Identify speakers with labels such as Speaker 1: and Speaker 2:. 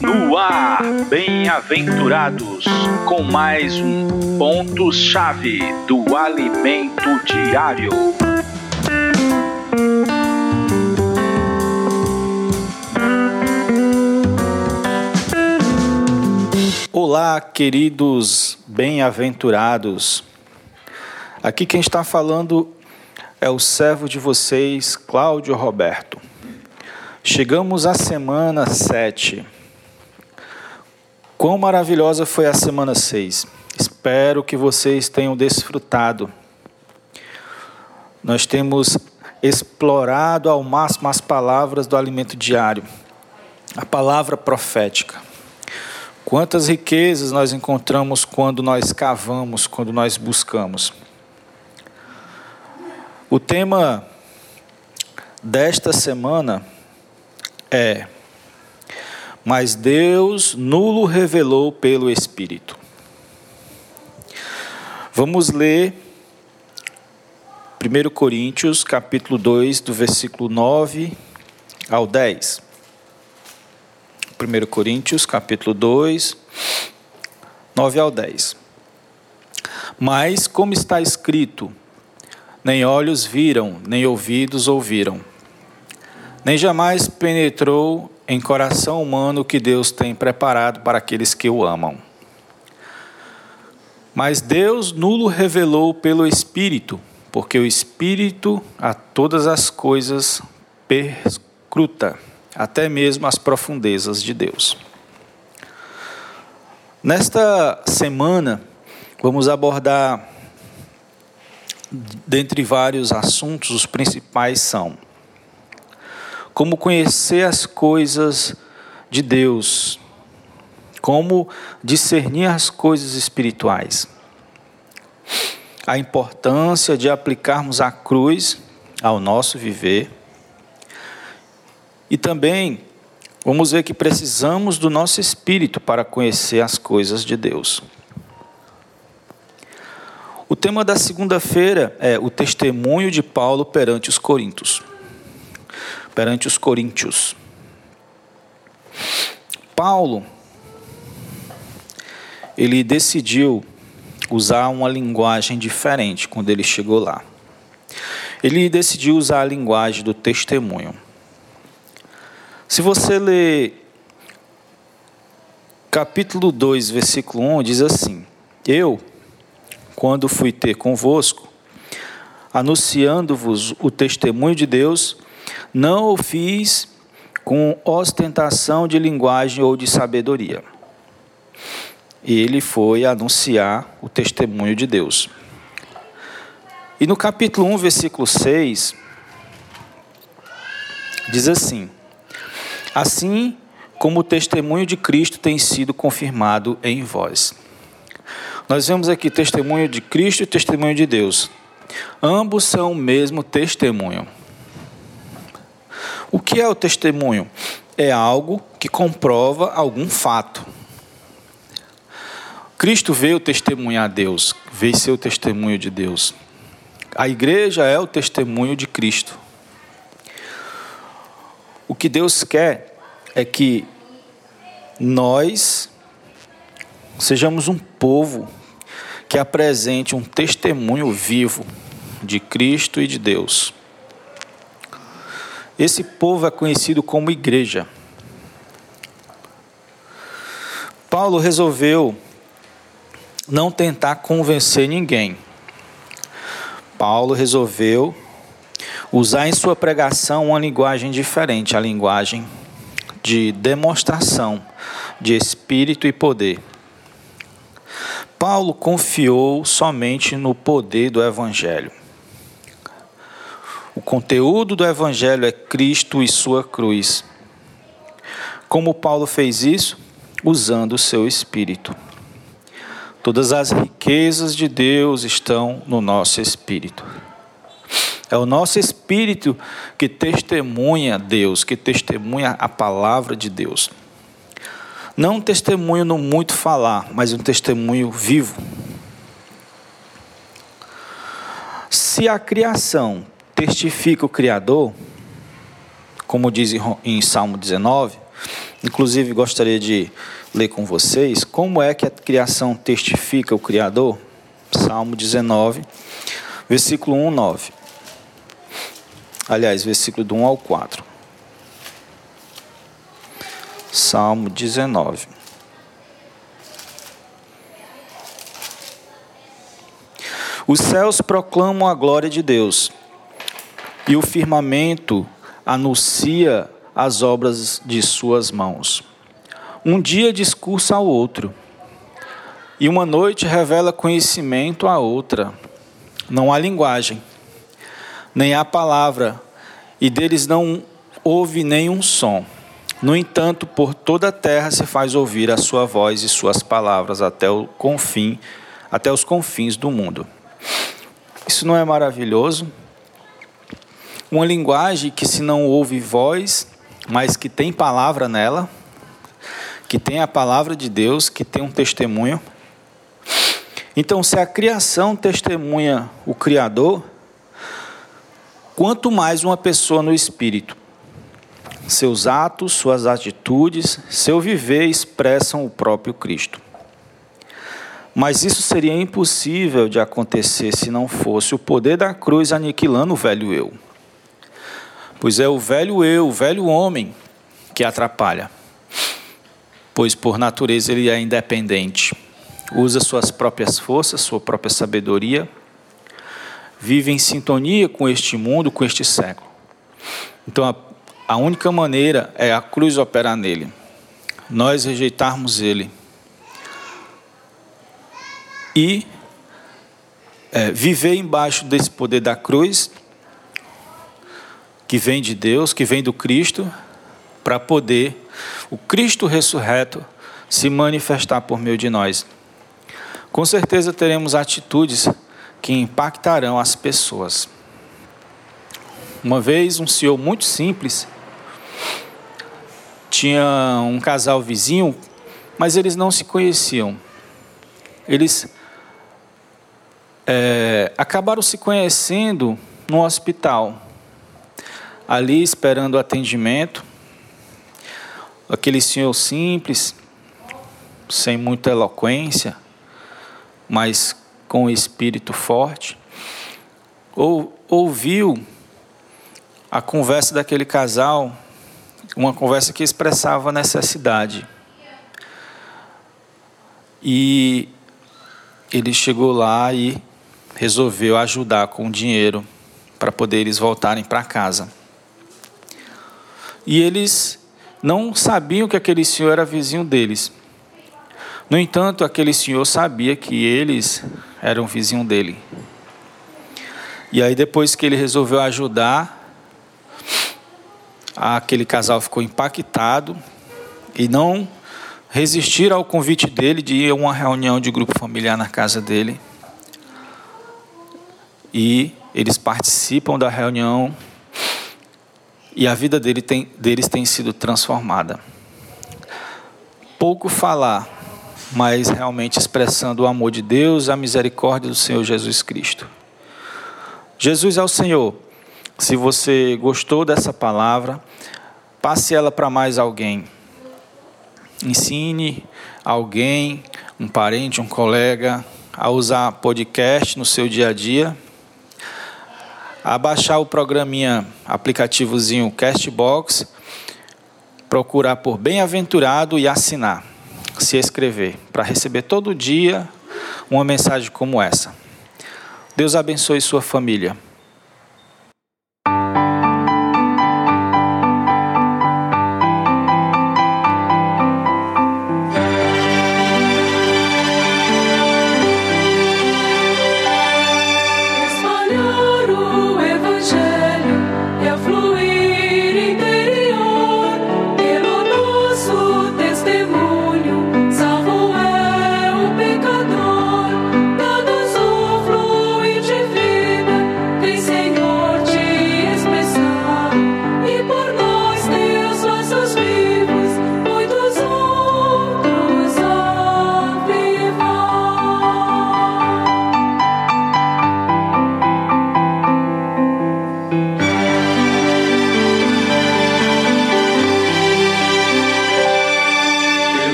Speaker 1: No ar, bem-aventurados, com mais um ponto-chave do alimento diário.
Speaker 2: Olá, queridos bem-aventurados. Aqui quem está falando é o servo de vocês, Cláudio Roberto. Chegamos à semana 7. Quão maravilhosa foi a semana 6. Espero que vocês tenham desfrutado. Nós temos explorado ao máximo as palavras do alimento diário, a palavra profética. Quantas riquezas nós encontramos quando nós cavamos, quando nós buscamos. O tema desta semana é: Mas Deus nulo revelou pelo Espírito. Vamos ler 1 Coríntios, capítulo 2, do versículo 9 ao 10. 1 Coríntios, capítulo 2, 9 ao 10. Mas, como está escrito, nem olhos viram, nem ouvidos ouviram, nem jamais penetrou em coração humano o que Deus tem preparado para aqueles que o amam. Mas Deus nulo revelou pelo Espírito, porque o Espírito a todas as coisas perscruta, até mesmo as profundezas de Deus. Nesta semana, vamos abordar dentre vários assuntos, os principais são como conhecer as coisas de Deus, como discernir as coisas espirituais, a importância de aplicarmos a cruz ao nosso viver e também vamos ver que precisamos do nosso espírito para conhecer as coisas de Deus. O tema da segunda-feira é o testemunho de Paulo perante os Coríntios. Perante os Coríntios. Paulo ele decidiu usar uma linguagem diferente quando ele chegou lá. Ele decidiu usar a linguagem do testemunho. Se você ler capítulo 2, versículo 1, diz assim: Eu, quando fui ter convosco, anunciando-vos o testemunho de Deus, não o fiz com ostentação de linguagem ou de sabedoria. Ele foi anunciar o testemunho de Deus. E no capítulo 1, versículo 6, diz assim: Assim como o testemunho de Cristo tem sido confirmado em vós. Nós vemos aqui testemunho de Cristo e testemunho de Deus. Ambos são o mesmo testemunho. O que é o testemunho? É algo que comprova algum fato. Cristo veio testemunhar Deus, veio ser o testemunho de Deus. A igreja é o testemunho de Cristo. O que Deus quer é que nós Sejamos um povo que apresente um testemunho vivo de Cristo e de Deus. Esse povo é conhecido como igreja. Paulo resolveu não tentar convencer ninguém. Paulo resolveu usar em sua pregação uma linguagem diferente, a linguagem de demonstração de espírito e poder. Paulo confiou somente no poder do Evangelho. Conteúdo do Evangelho é Cristo e sua cruz. Como Paulo fez isso? Usando o seu espírito. Todas as riquezas de Deus estão no nosso espírito. É o nosso espírito que testemunha Deus, que testemunha a palavra de Deus. Não um testemunho no muito falar, mas um testemunho vivo. Se a criação testifica o Criador, como diz em Salmo 19, inclusive gostaria de ler com vocês como é que a criação testifica o Criador. Salmo 19, versículo 1, 9. Aliás, versículo do 1 ao 4. Salmo 19. Os céus proclamam a glória de Deus, e o firmamento anuncia as obras de suas mãos. Um dia discursa ao outro, e uma noite revela conhecimento à outra. Não há linguagem, nem há palavra, e deles não ouve nenhum som. No entanto, por toda a terra se faz ouvir a sua voz e suas palavras até o confim, até os confins do mundo. Isso não é maravilhoso? Uma linguagem que, se não ouve voz, mas que tem palavra nela, que tem a palavra de Deus, que tem um testemunho. Então, se a criação testemunha o Criador, quanto mais uma pessoa no espírito. Seus atos, suas atitudes, seu viver expressam o próprio Cristo. Mas isso seria impossível de acontecer se não fosse o poder da cruz aniquilando o velho eu. Pois é o velho eu, o velho homem, que atrapalha. Pois por natureza ele é independente, usa suas próprias forças, sua própria sabedoria, vive em sintonia com este mundo, com este século. Então a, a única maneira é a cruz operar nele, nós rejeitarmos ele e é, viver embaixo desse poder da cruz, que vem de Deus, que vem do Cristo, para poder o Cristo ressurreto se manifestar por meio de nós. Com certeza teremos atitudes que impactarão as pessoas. Uma vez, um senhor muito simples tinha um casal vizinho, mas eles não se conheciam. Eles é, acabaram se conhecendo no hospital, ali esperando o atendimento. Aquele senhor simples, sem muita eloquência, mas com espírito forte, ou, ouviu a conversa daquele casal, uma conversa que expressava necessidade. E ele chegou lá e resolveu ajudar com dinheiro para poder eles voltarem para casa. E eles não sabiam que aquele senhor era vizinho deles. No entanto, aquele senhor sabia que eles eram vizinho dele. E aí, depois que ele resolveu ajudar, aquele casal ficou impactado e não resistiram ao convite dele de ir a uma reunião de grupo familiar na casa dele e eles participam da reunião e a vida dele tem, deles tem sido transformada. Pouco falar, mas realmente expressando o amor de Deus, a misericórdia do Senhor Jesus Cristo. Jesus é o Senhor. Se você gostou dessa palavra, passe ela para mais alguém. Ensine alguém, um parente, um colega, a usar podcast no seu dia a dia a baixar o programinha, aplicativozinho Castbox, procurar por Bem-aventurado e assinar, se inscrever, para receber todo dia uma mensagem como essa. Deus abençoe sua família.